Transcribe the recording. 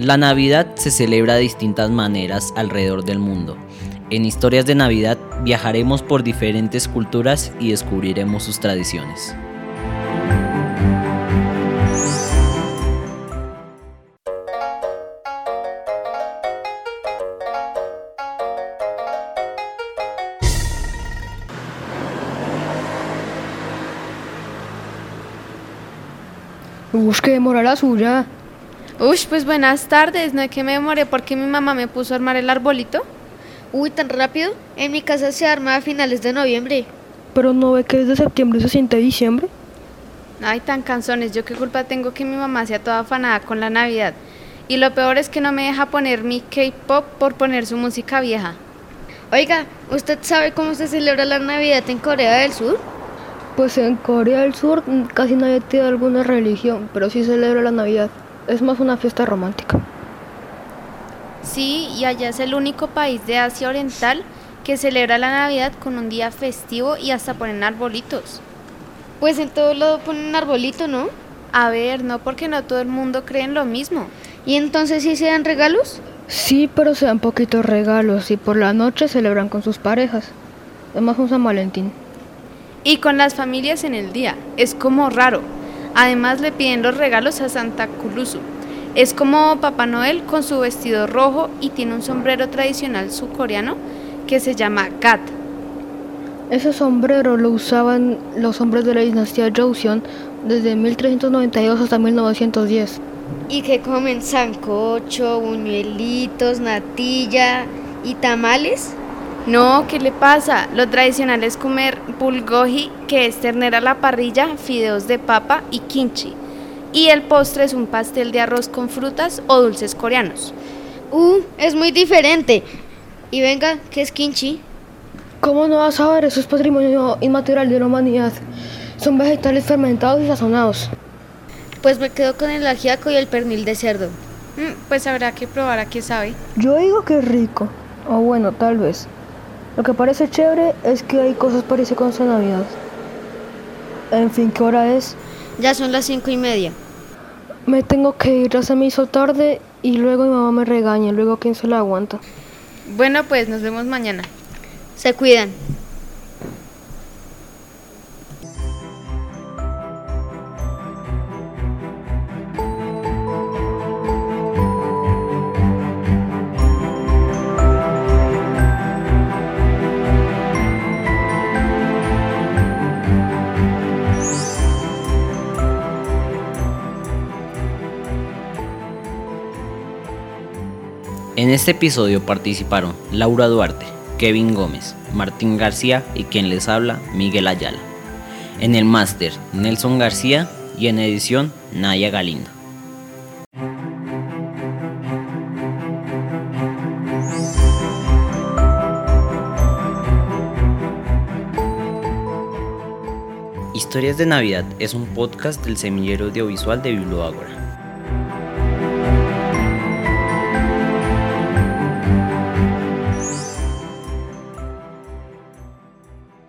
La Navidad se celebra de distintas maneras alrededor del mundo. En Historias de Navidad viajaremos por diferentes culturas y descubriremos sus tradiciones. Uy, que demora la suya. Uy, pues buenas tardes, no es que me demoré porque mi mamá me puso a armar el arbolito. Uy, tan rápido. En mi casa se arma a finales de noviembre. Pero no ve que desde septiembre se siente diciembre. Ay, tan canzones, yo qué culpa tengo que mi mamá sea toda afanada con la Navidad. Y lo peor es que no me deja poner mi K-pop por poner su música vieja. Oiga, ¿usted sabe cómo se celebra la Navidad en Corea del Sur? Pues en Corea del Sur casi nadie tiene alguna religión, pero sí celebra la Navidad. Es más una fiesta romántica. Sí, y allá es el único país de Asia Oriental que celebra la Navidad con un día festivo y hasta ponen arbolitos. Pues en todo lado ponen arbolito, ¿no? A ver, no porque no todo el mundo cree en lo mismo. ¿Y entonces sí se dan regalos? Sí, pero se dan poquitos regalos y por la noche celebran con sus parejas. Es más un San Valentín. Y con las familias en el día. Es como raro. Además le piden los regalos a Santa Culusu. Es como Papá Noel con su vestido rojo y tiene un sombrero tradicional subcoreano que se llama gat. Ese sombrero lo usaban los hombres de la dinastía Joseon desde 1392 hasta 1910. ¿Y que comen sancocho, buñuelitos, natilla y tamales? No, ¿qué le pasa? Lo tradicional es comer bulgogi, que es ternera a la parrilla, fideos de papa y kimchi. Y el postre es un pastel de arroz con frutas o dulces coreanos. Uh, es muy diferente. Y venga, ¿qué es kimchi? ¿Cómo no vas a saber? Eso es patrimonio inmaterial de la humanidad. Son vegetales fermentados y sazonados. Pues me quedo con el ajiaco y el pernil de cerdo. Mm, pues habrá que probar a qué sabe. Yo digo que es rico. O bueno, tal vez. Lo que parece chévere es que hay cosas parecidas con su Navidad. En fin, ¿qué hora es? Ya son las cinco y media. Me tengo que ir, ya se me hizo tarde y luego mi mamá me regaña, luego quién se la aguanta. Bueno, pues nos vemos mañana. Se cuidan. En este episodio participaron Laura Duarte, Kevin Gómez, Martín García y quien les habla, Miguel Ayala. En el máster, Nelson García y en edición, Naya Galindo. Historias de Navidad es un podcast del semillero audiovisual de Biblioágora.